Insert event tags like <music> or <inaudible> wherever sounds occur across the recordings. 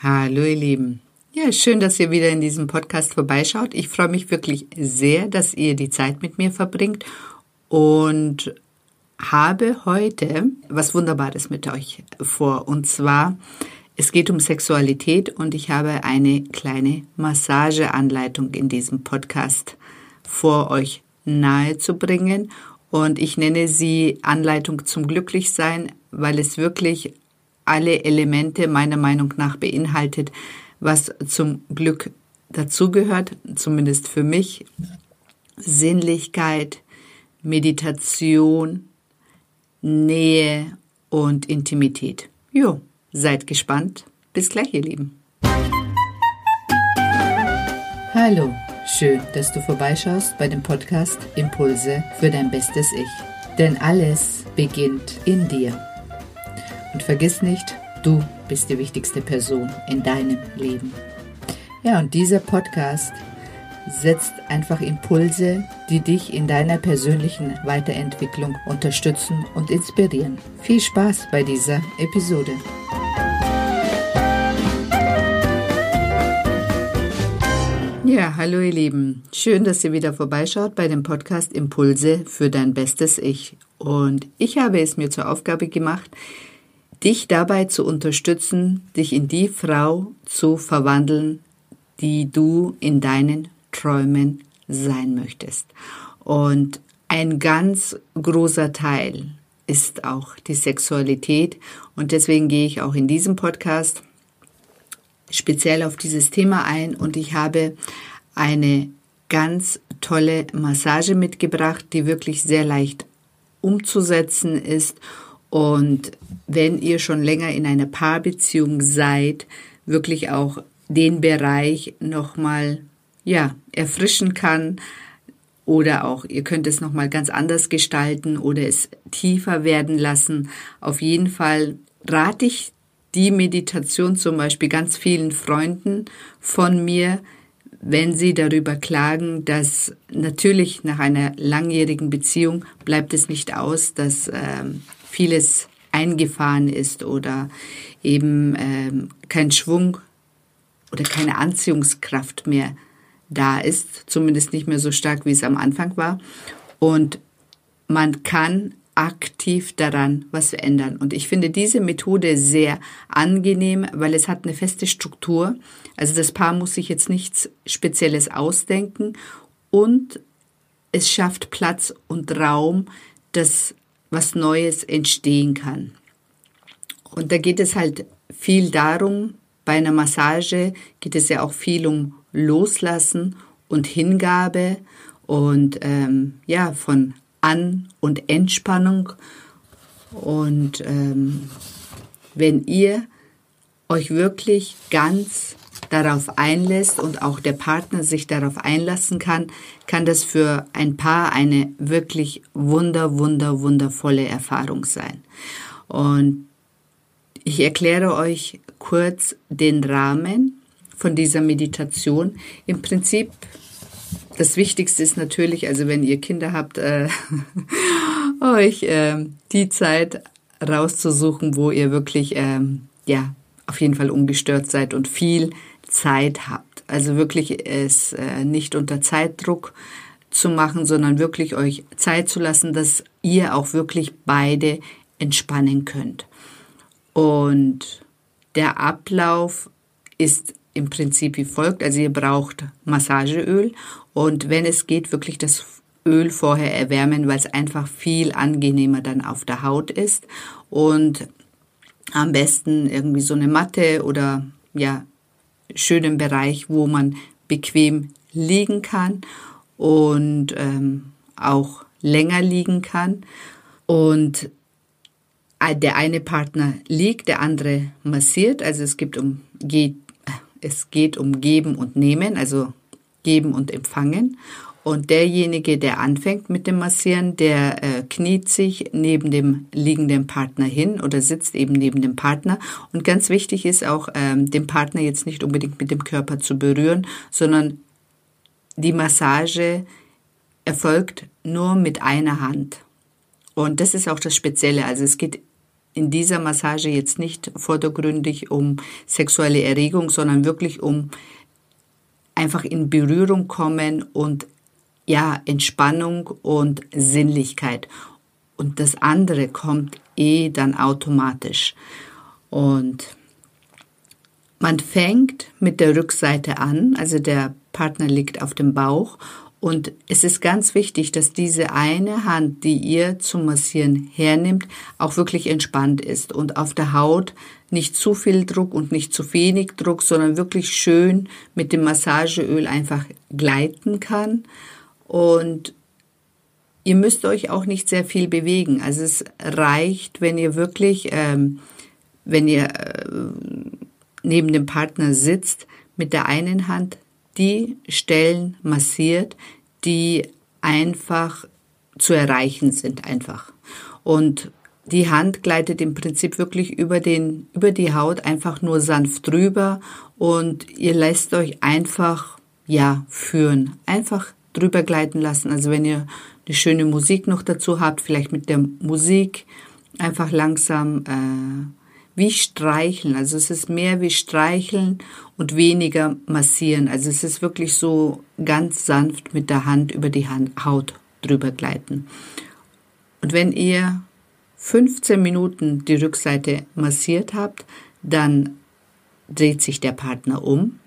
Hallo ihr Lieben. Ja, schön, dass ihr wieder in diesem Podcast vorbeischaut. Ich freue mich wirklich sehr, dass ihr die Zeit mit mir verbringt und habe heute was Wunderbares mit euch vor. Und zwar, es geht um Sexualität und ich habe eine kleine Massageanleitung in diesem Podcast vor euch nahezubringen. Und ich nenne sie Anleitung zum Glücklichsein, weil es wirklich alle Elemente meiner Meinung nach beinhaltet, was zum Glück dazugehört, zumindest für mich. Sinnlichkeit, Meditation, Nähe und Intimität. Jo, seid gespannt. Bis gleich, ihr Lieben. Hallo, schön, dass du vorbeischaust bei dem Podcast Impulse für dein bestes Ich. Denn alles beginnt in dir. Und vergiss nicht, du bist die wichtigste Person in deinem Leben. Ja, und dieser Podcast setzt einfach Impulse, die dich in deiner persönlichen Weiterentwicklung unterstützen und inspirieren. Viel Spaß bei dieser Episode. Ja, hallo ihr Lieben. Schön, dass ihr wieder vorbeischaut bei dem Podcast Impulse für dein bestes Ich. Und ich habe es mir zur Aufgabe gemacht, dich dabei zu unterstützen, dich in die Frau zu verwandeln, die du in deinen Träumen sein möchtest. Und ein ganz großer Teil ist auch die Sexualität. Und deswegen gehe ich auch in diesem Podcast speziell auf dieses Thema ein. Und ich habe eine ganz tolle Massage mitgebracht, die wirklich sehr leicht umzusetzen ist und wenn ihr schon länger in einer Paarbeziehung seid, wirklich auch den Bereich nochmal, ja, erfrischen kann. Oder auch, ihr könnt es nochmal ganz anders gestalten oder es tiefer werden lassen. Auf jeden Fall rate ich die Meditation zum Beispiel ganz vielen Freunden von mir, wenn sie darüber klagen, dass natürlich nach einer langjährigen Beziehung bleibt es nicht aus, dass ähm, vieles eingefahren ist oder eben ähm, kein Schwung oder keine Anziehungskraft mehr da ist, zumindest nicht mehr so stark, wie es am Anfang war. Und man kann aktiv daran was verändern. Und ich finde diese Methode sehr angenehm, weil es hat eine feste Struktur. Also das Paar muss sich jetzt nichts Spezielles ausdenken und es schafft Platz und Raum, dass was Neues entstehen kann. Und da geht es halt viel darum, bei einer Massage geht es ja auch viel um Loslassen und Hingabe und ähm, ja, von An- und Entspannung. Und ähm, wenn ihr euch wirklich ganz darauf einlässt und auch der Partner sich darauf einlassen kann, kann das für ein Paar eine wirklich wunder, wunder, wundervolle Erfahrung sein. Und ich erkläre euch kurz den Rahmen von dieser Meditation. Im Prinzip, das Wichtigste ist natürlich, also wenn ihr Kinder habt, äh, <laughs> euch äh, die Zeit rauszusuchen, wo ihr wirklich, äh, ja, auf jeden Fall ungestört seid und viel Zeit habt. Also wirklich es äh, nicht unter Zeitdruck zu machen, sondern wirklich euch Zeit zu lassen, dass ihr auch wirklich beide entspannen könnt. Und der Ablauf ist im Prinzip wie folgt. Also ihr braucht Massageöl und wenn es geht, wirklich das Öl vorher erwärmen, weil es einfach viel angenehmer dann auf der Haut ist. Und am besten irgendwie so eine Matte oder ja, schönen Bereich, wo man bequem liegen kann und ähm, auch länger liegen kann. Und der eine Partner liegt, der andere massiert. Also es gibt um geht, es geht um Geben und Nehmen, also Geben und Empfangen. Und derjenige, der anfängt mit dem Massieren, der äh, kniet sich neben dem liegenden Partner hin oder sitzt eben neben dem Partner. Und ganz wichtig ist auch, ähm, den Partner jetzt nicht unbedingt mit dem Körper zu berühren, sondern die Massage erfolgt nur mit einer Hand. Und das ist auch das Spezielle. Also es geht in dieser Massage jetzt nicht vordergründig um sexuelle Erregung, sondern wirklich um einfach in Berührung kommen und ja, Entspannung und Sinnlichkeit. Und das andere kommt eh dann automatisch. Und man fängt mit der Rückseite an, also der Partner liegt auf dem Bauch und es ist ganz wichtig, dass diese eine Hand, die ihr zum Massieren hernimmt, auch wirklich entspannt ist und auf der Haut nicht zu viel Druck und nicht zu wenig Druck, sondern wirklich schön mit dem Massageöl einfach gleiten kann. Und ihr müsst euch auch nicht sehr viel bewegen. Also es reicht, wenn ihr wirklich, ähm, wenn ihr äh, neben dem Partner sitzt, mit der einen Hand die Stellen massiert, die einfach zu erreichen sind einfach. Und die Hand gleitet im Prinzip wirklich über den, über die Haut einfach nur sanft drüber und ihr lässt euch einfach, ja, führen. Einfach drüber gleiten lassen. Also wenn ihr eine schöne Musik noch dazu habt, vielleicht mit der Musik einfach langsam, äh, wie streicheln. Also es ist mehr wie streicheln und weniger massieren. Also es ist wirklich so ganz sanft mit der Hand über die Hand, Haut drüber gleiten. Und wenn ihr 15 Minuten die Rückseite massiert habt, dann dreht sich der Partner um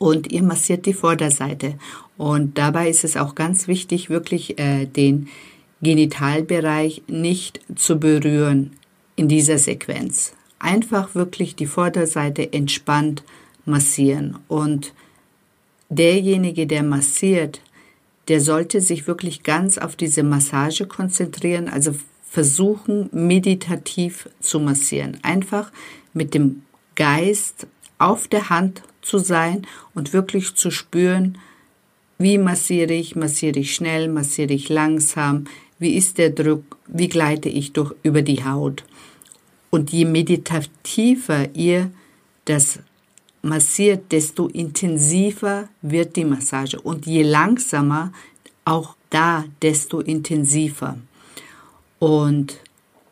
und ihr massiert die Vorderseite. Und dabei ist es auch ganz wichtig, wirklich äh, den Genitalbereich nicht zu berühren in dieser Sequenz. Einfach wirklich die Vorderseite entspannt massieren. Und derjenige, der massiert, der sollte sich wirklich ganz auf diese Massage konzentrieren, also versuchen, meditativ zu massieren. Einfach mit dem Geist auf der Hand zu sein und wirklich zu spüren, wie massiere ich, massiere ich schnell, massiere ich langsam, wie ist der Druck, wie gleite ich durch über die Haut. Und je meditativer ihr das massiert, desto intensiver wird die Massage. Und je langsamer, auch da, desto intensiver. Und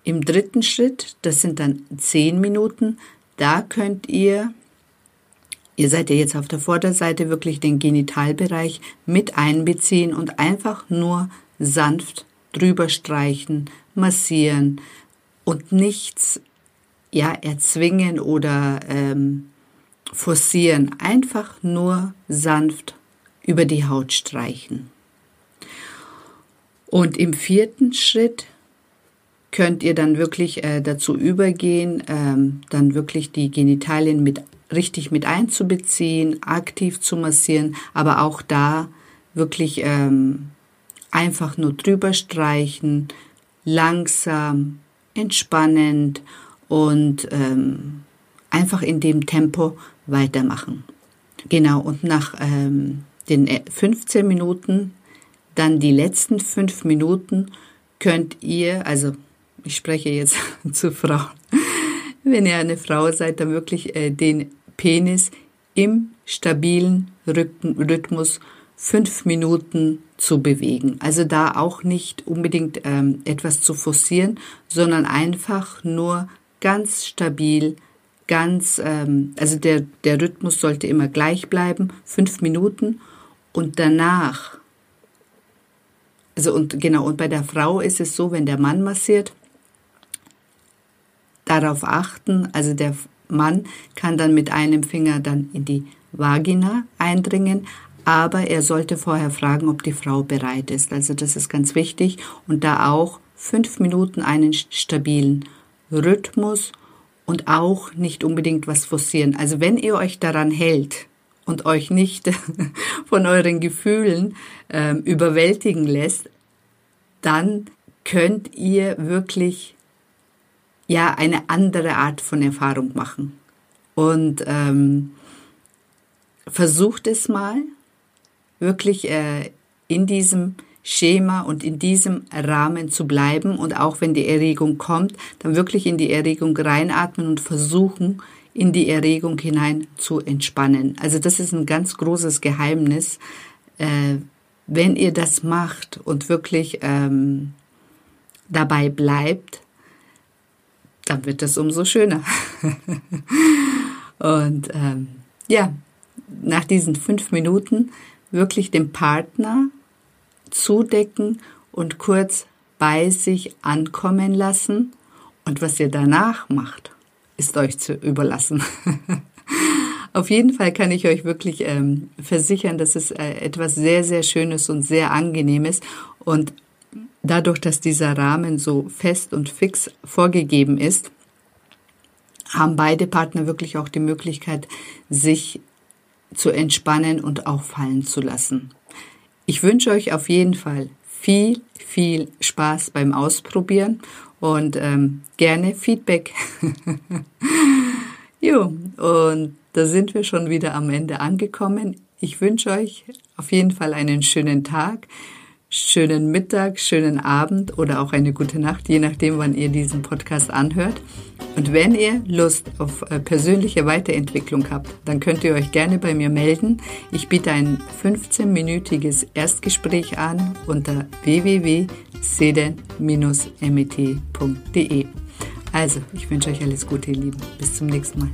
im dritten Schritt, das sind dann zehn Minuten, da könnt ihr, ihr seid ja jetzt auf der Vorderseite, wirklich den Genitalbereich mit einbeziehen und einfach nur sanft drüber streichen, massieren und nichts ja, erzwingen oder ähm, forcieren. Einfach nur sanft über die Haut streichen. Und im vierten Schritt könnt ihr dann wirklich äh, dazu übergehen, ähm, dann wirklich die Genitalien mit richtig mit einzubeziehen, aktiv zu massieren, aber auch da wirklich ähm, einfach nur drüber streichen, langsam, entspannend und ähm, einfach in dem Tempo weitermachen. Genau, und nach ähm, den 15 äh, Minuten, dann die letzten fünf Minuten, könnt ihr, also ich spreche jetzt <laughs> zu Frauen, wenn ihr eine Frau seid, dann wirklich äh, den Penis im stabilen Rhythmus fünf Minuten zu bewegen. Also da auch nicht unbedingt ähm, etwas zu forcieren, sondern einfach nur ganz stabil, ganz, ähm, also der, der Rhythmus sollte immer gleich bleiben, fünf Minuten und danach, also und genau, und bei der Frau ist es so, wenn der Mann massiert, darauf achten, also der Mann kann dann mit einem Finger dann in die Vagina eindringen, aber er sollte vorher fragen, ob die Frau bereit ist. Also das ist ganz wichtig und da auch fünf Minuten einen stabilen Rhythmus und auch nicht unbedingt was forcieren. Also wenn ihr euch daran hält und euch nicht <laughs> von euren Gefühlen äh, überwältigen lässt, dann könnt ihr wirklich ja eine andere Art von Erfahrung machen. Und ähm, versucht es mal wirklich äh, in diesem Schema und in diesem Rahmen zu bleiben und auch wenn die Erregung kommt, dann wirklich in die Erregung reinatmen und versuchen, in die Erregung hinein zu entspannen. Also das ist ein ganz großes Geheimnis. Äh, wenn ihr das macht und wirklich ähm, dabei bleibt, dann wird es umso schöner. <laughs> und ähm, ja, nach diesen fünf Minuten wirklich den Partner zudecken und kurz bei sich ankommen lassen. Und was ihr danach macht, ist euch zu überlassen. <laughs> Auf jeden Fall kann ich euch wirklich ähm, versichern, dass es äh, etwas sehr, sehr Schönes und sehr Angenehmes. Und dadurch, dass dieser Rahmen so fest und fix vorgegeben ist, haben beide Partner wirklich auch die Möglichkeit, sich zu entspannen und auch fallen zu lassen. Ich wünsche euch auf jeden Fall viel, viel Spaß beim Ausprobieren und ähm, gerne Feedback. <laughs> jo, und da sind wir schon wieder am Ende angekommen. Ich wünsche euch auf jeden Fall einen schönen Tag schönen Mittag, schönen Abend oder auch eine gute Nacht, je nachdem, wann ihr diesen Podcast anhört. Und wenn ihr Lust auf äh, persönliche Weiterentwicklung habt, dann könnt ihr euch gerne bei mir melden. Ich biete ein 15-minütiges Erstgespräch an unter www.seden-met.de. Also, ich wünsche euch alles Gute, ihr Lieben. Bis zum nächsten Mal.